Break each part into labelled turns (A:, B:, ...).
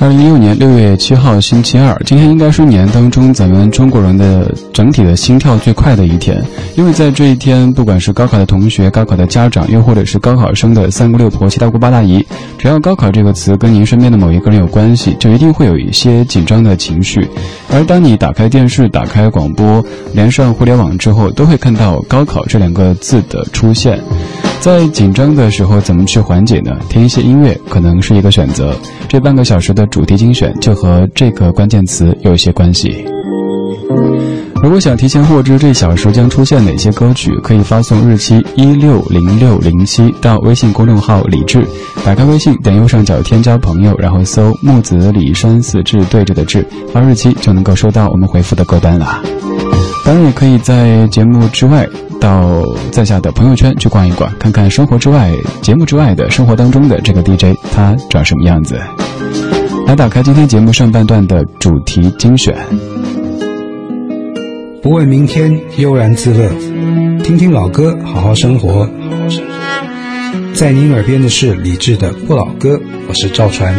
A: 二零一六年六月七号星期二，今天应该是年当中咱们中国人的整体的心跳最快的一天，因为在这一天，不管是高考的同学、高考的家长，又或者是高考生的三姑六婆、七大姑八大姨，只要高考这个词跟您身边的某一个人有关系，就一定会有一些紧张的情绪。而当你打开电视、打开广播、连上互联网之后，都会看到高考这两个字的出现。在紧张的时候，怎么去缓解呢？听一些音乐可能是一个选择。这半个小时的主题精选就和这个关键词有一些关系。如果想提前获知这小时将出现哪些歌曲，可以发送日期一六零六零七到微信公众号李志，打开微信，点右上角添加朋友，然后搜木子李山四志对着的志，发日期就能够收到我们回复的歌单了。当然，也可以在节目之外。到在下的朋友圈去逛一逛，看看生活之外、节目之外的生活当中的这个 DJ 他长什么样子。来打开今天节目上半段的主题精选。
B: 不问明天，悠然自乐，听听老歌，好好生活。在您耳边的是李志的不老歌，我是赵传。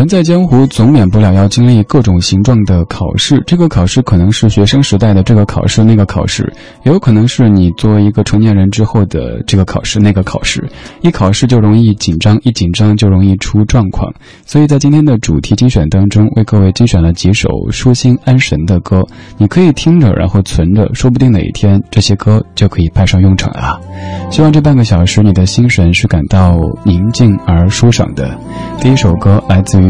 A: 人在江湖，总免不了要经历各种形状的考试。这个考试可能是学生时代的这个考试，那个考试，也有可能是你作为一个成年人之后的这个考试，那个考试。一考试就容易紧张，一紧张就容易出状况。所以在今天的主题精选当中，为各位精选了几首舒心安神的歌，你可以听着，然后存着，说不定哪一天这些歌就可以派上用场啊！希望这半个小时你的心神是感到宁静而舒爽的。第一首歌来自于。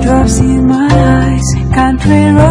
C: teardrops in my eyes, country roads,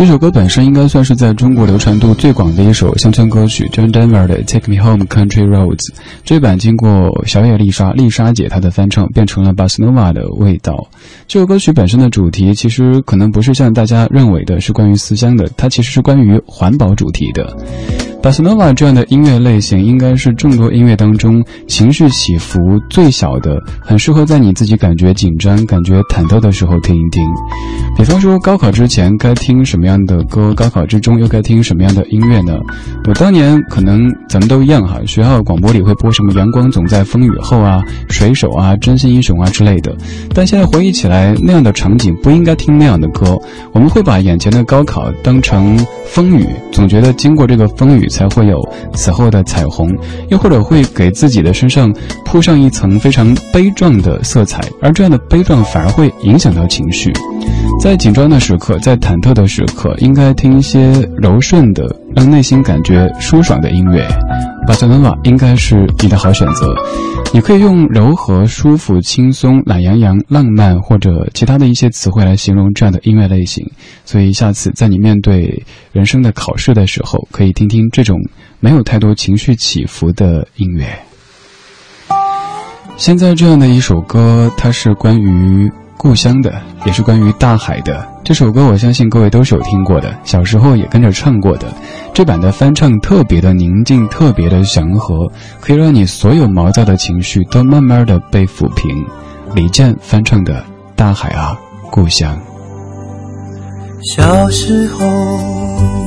A: 这首歌本身应该算是在中国流传度最广的一首乡村歌曲，John Denver 的《Take Me Home Country Roads》。这版经过小野丽莎、丽莎姐她的翻唱，变成了巴斯诺瓦的味道。这首歌曲本身的主题其实可能不是像大家认为的是关于思乡的，它其实是关于环保主题的。巴斯诺瓦这样的音乐类型，应该是众多音乐当中情绪起伏最小的，很适合在你自己感觉紧张、感觉忐忑的时候听一听。比方说，高考之前该听什么样的歌，高考之中又该听什么样的音乐呢？我当年可能咱们都一样哈，学校广播里会播什么“阳光总在风雨后”啊、“水手”啊、“真心英雄”啊之类的。但现在回忆起来，那样的场景不应该听那样的歌。我们会把眼前的高考当成风雨，总觉得经过这个风雨。才会有此后的彩虹，又或者会给自己的身上铺上一层非常悲壮的色彩，而这样的悲壮反而会影响到情绪。在紧张的时刻，在忐忑的时刻，应该听一些柔顺的，让内心感觉舒爽的音乐。巴塞罗那应该是你的好选择。你可以用柔和、舒服、轻松、懒洋洋、浪漫或者其他的一些词汇来形容这样的音乐类型。所以下次在你面对人生的考试的时候，可以听听这种没有太多情绪起伏的音乐。现在这样的一首歌，它是关于。故乡的，也是关于大海的。这首歌，我相信各位都是有听过的，小时候也跟着唱过的。这版的翻唱特别的宁静，特别的祥和，可以让你所有毛躁的情绪都慢慢的被抚平。李健翻唱的《大海啊，故乡》。
D: 小时候，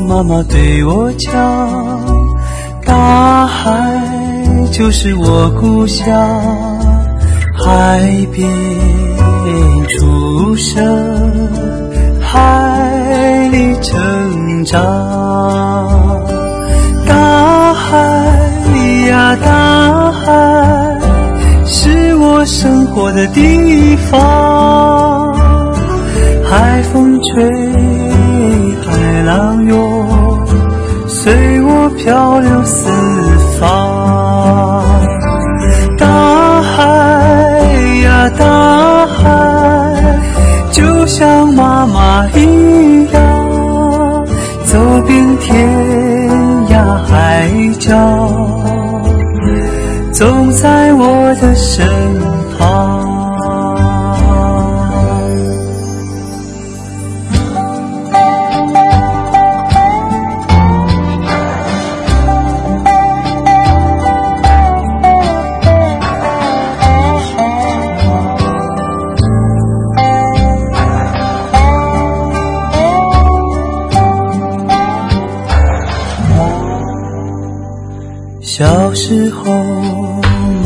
D: 妈妈对我讲，大海就是我故乡，海边。出生，海里成长，大海呀大海，是我生活的地方。海风吹，海浪涌，随我漂流四方在我的身旁。小时候，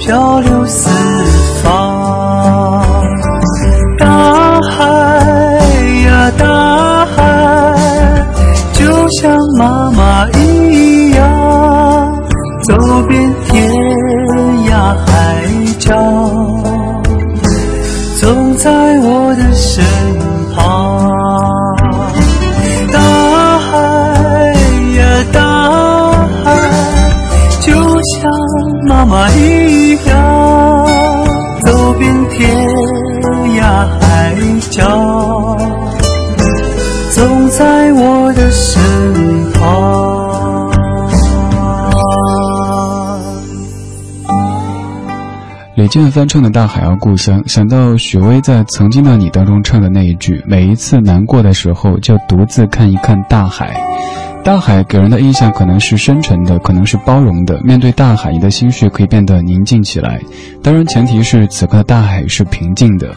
D: 漂流四方。大海呀大海，就像妈妈一样，走遍天涯海角，天涯海角，总在我的身旁。
A: 李健翻唱的《大海啊故乡》，想到许巍在《曾经的你》当中唱的那一句：“每一次难过的时候，就独自看一看大海。”大海给人的印象可能是深沉的，可能是包容的。面对大海，你的心绪可以变得宁静起来。当然，前提是此刻的大海是平静的。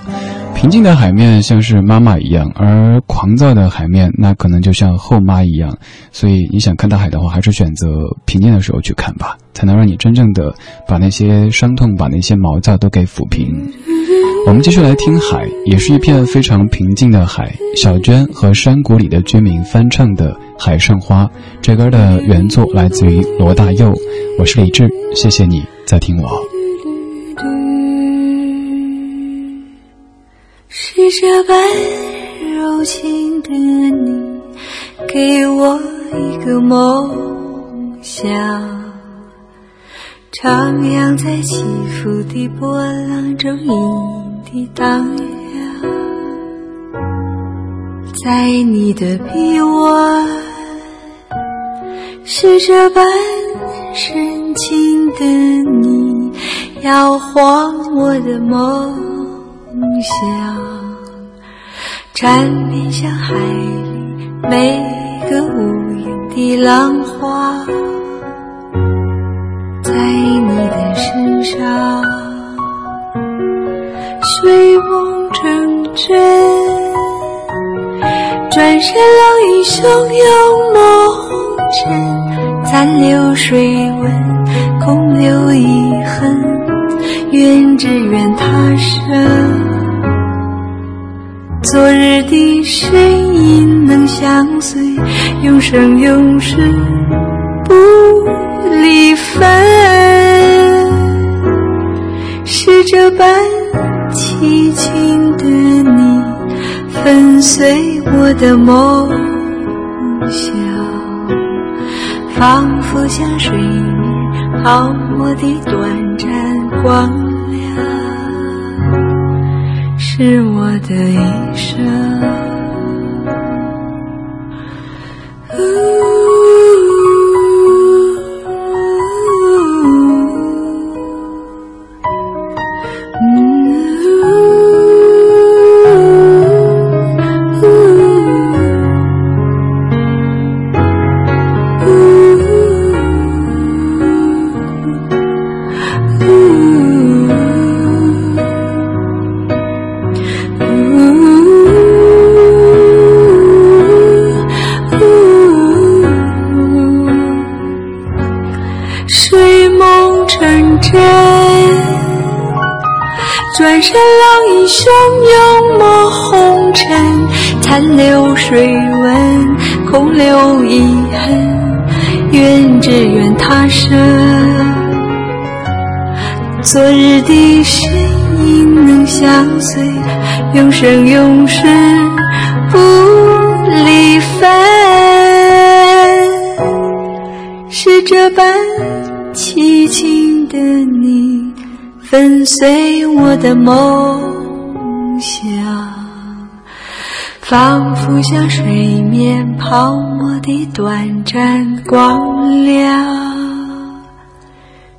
A: 平静的海面像是妈妈一样，而狂躁的海面那可能就像后妈一样。所以，你想看大海的话，还是选择平静的时候去看吧，才能让你真正的把那些伤痛、把那些毛躁都给抚平。我们继续来听海，也是一片非常平静的海。小娟和山谷里的居民翻唱的《海上花》，这歌的原作来自于罗大佑。我是李志，谢谢你在听我。
E: 是这般柔情的你，给我一个梦想。徜徉在起伏的波浪中，隐隐地荡漾。在你的臂弯，是这般深情的你，摇晃我的梦想，缠绵像海里每个无言的浪花。在你的身上，睡梦成真，转身浪影汹涌梦尘，残留水纹，空留遗恨，愿只愿他生。昨日的身影能相随，永生永世不离分，是这般凄情的你，粉碎我的梦想，仿佛像水面泡沫的短暂光亮，是我的一生。昨日的身影能相随，永生永世不离分，是这般。凄情的你，粉碎我的梦想，仿佛像水面泡沫的短暂光亮，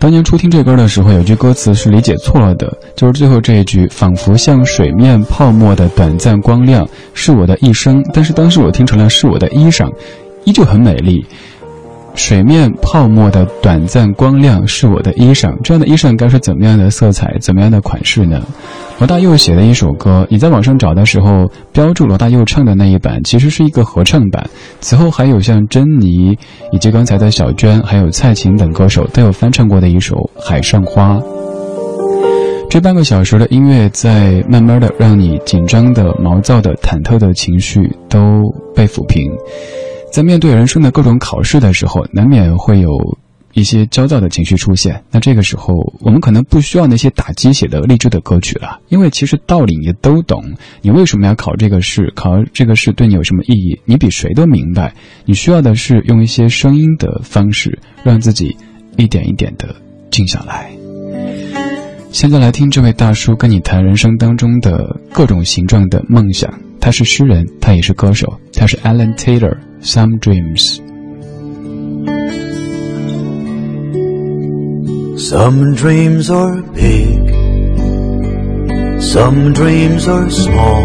A: 当年初听这歌的时候，有句歌词是理解错了的，就是最后这一句“仿佛像水面泡沫的短暂光亮，是我的一生”。但是当时我听成了“是我的衣裳”，依旧很美丽。水面泡沫的短暂光亮是我的衣裳，这样的衣裳该是怎么样的色彩，怎么样的款式呢？罗大佑写的一首歌，你在网上找的时候，标注罗大佑唱的那一版，其实是一个合唱版。此后还有像珍妮，以及刚才的小娟，还有蔡琴等歌手都有翻唱过的一首《海上花》。这半个小时的音乐，在慢慢的让你紧张的、毛躁的、忐忑的情绪都被抚平。在面对人生的各种考试的时候，难免会有一些焦躁的情绪出现。那这个时候，我们可能不需要那些打鸡血的励志的歌曲了，因为其实道理你都懂。你为什么要考这个试？考这个试对你有什么意义？你比谁都明白。你需要的是用一些声音的方式，让自己一点一点的静下来。现在来听这位大叔跟你谈人生当中的各种形状的梦想。他是诗人，他也是歌手，他是 Alan Taylor。Some dreams.
F: Some dreams are big, some dreams are small.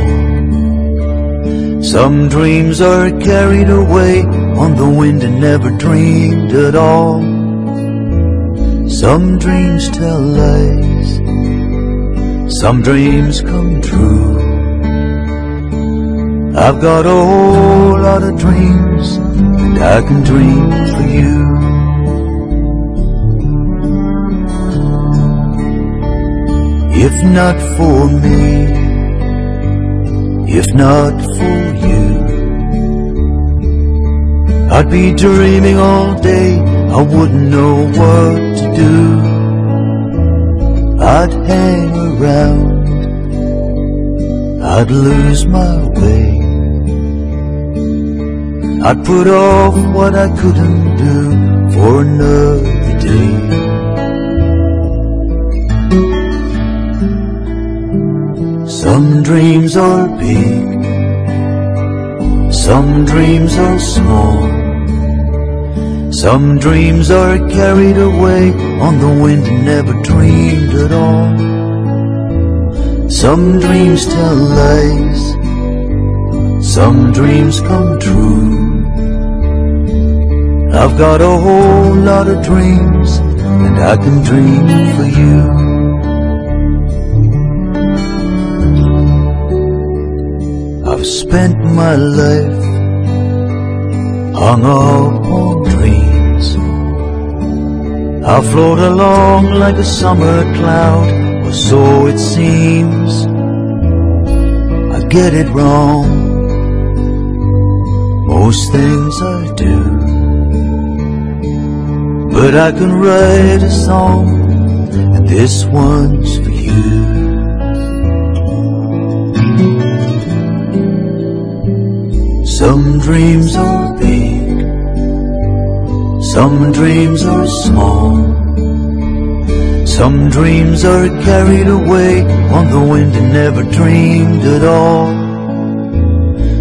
F: Some dreams are carried away on the wind and never dreamed at all. Some dreams tell lies, some dreams come true. I've got a whole lot of dreams, and I can dream for you. If not for me, if not for you, I'd be dreaming all day, I wouldn't know what to do. I'd hang around, I'd lose my way. I'd put off what I couldn't do for another day. Some dreams are big, some dreams are small. Some dreams are carried away on the wind and never dreamed at all. Some dreams tell lies, some dreams come true. I've got a whole lot of dreams, and I can dream for you. I've spent my life hung up on dreams. I float along like a summer cloud, or so it seems. I get it wrong, most things I do. But I can write a song, and this one's for you. Some dreams are big, some dreams are small. Some dreams are carried away on the wind and never dreamed at all.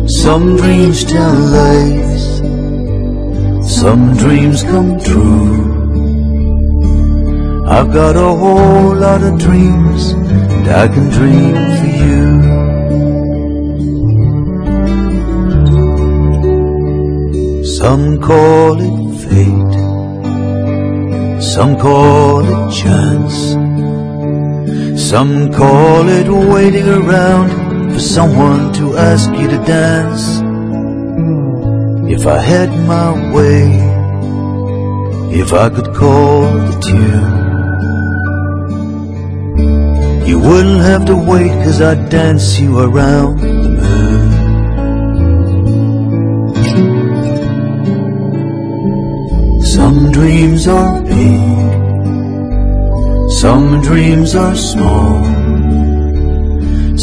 F: Some dreams tell lies, some dreams come true. I've got a whole lot of dreams, and I can dream for you. Some call it fate, some call it chance, some call it waiting around for someone to ask you to dance. If I had my way, if I could call the tune, you wouldn't have to wait cause I'd dance you around the moon. Some dreams are big, some dreams are small.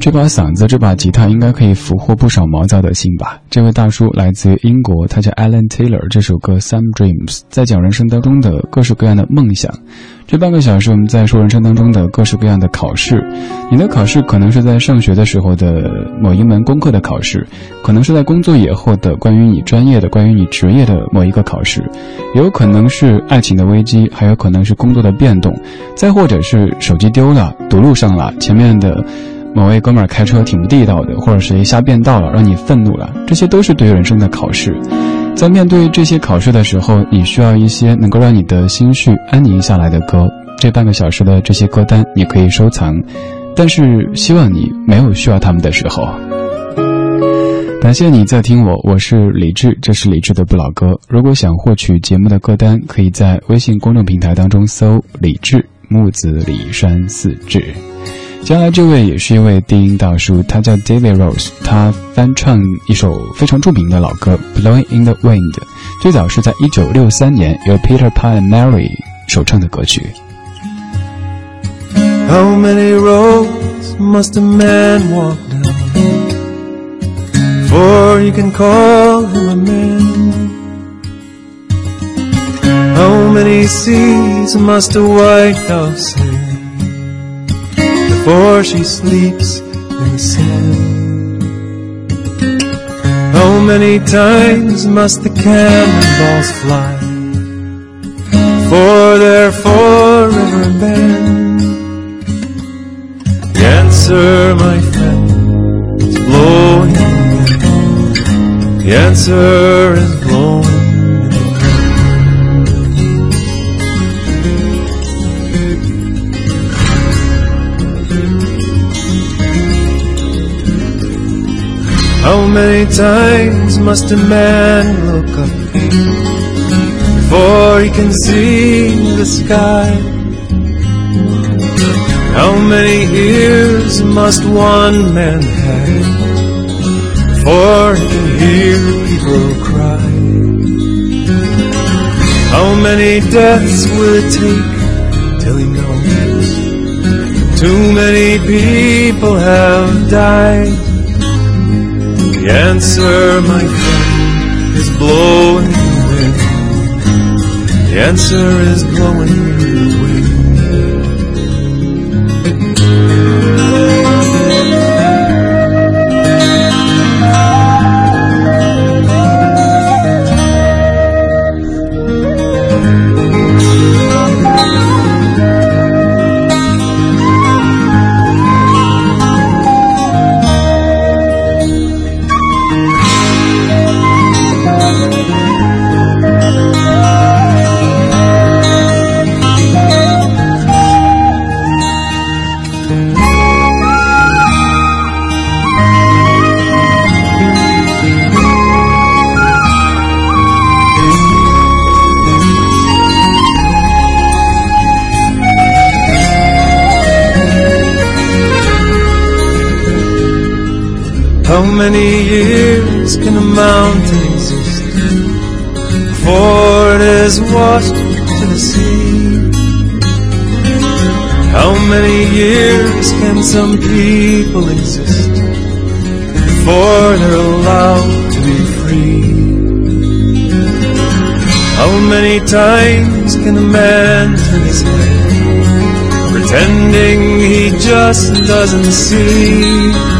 A: 这把嗓子，这把吉他应该可以俘获不少毛躁的心吧？这位大叔来自于英国，他叫 Alan Taylor。这首歌《Some Dreams》在讲人生当中的各式各样的梦想。这半个小时，我们在说人生当中的各式各样的考试。你的考试可能是在上学的时候的某一门功课的考试，可能是在工作以后的关于你专业的、关于你职业的某一个考试，也有可能是爱情的危机，还有可能是工作的变动，再或者是手机丢了、堵路上了，前面的某位哥们儿开车挺不地道的，或者谁瞎变道了，让你愤怒了，这些都是对人生的考试。在面对这些考试的时候，你需要一些能够让你的心绪安宁下来的歌。这半个小时的这些歌单你可以收藏，但是希望你没有需要他们的时候。感谢你在听我，我是李志，这是李志的不老歌。如果想获取节目的歌单，可以在微信公众平台当中搜“李志木子李山四志”。接下来这位也是一位低音大叔，他叫 David Rose，他翻唱一首非常著名的老歌《Blowing in the Wind》，最早是在一九六三年由 Peter Pan and Mary 首唱的歌曲。
G: How many roads must a man walk down before you can call him a man? How many seas must a white dove sail before she sleeps in the sand? How many times must the cannonballs fly for they're forever banned? The answer, my friend, is blowing in. The answer is many times must a man look up before he can see the sky? How many ears must one man have before he can hear people cry? How many deaths will it take till he knows too many people have died? The answer, my friend, is blowing in the answer is blowing in can a mountain exist before it is washed to the sea? How many years can some people exist before they're allowed to be free? How many times can a man turn his head pretending he just doesn't see?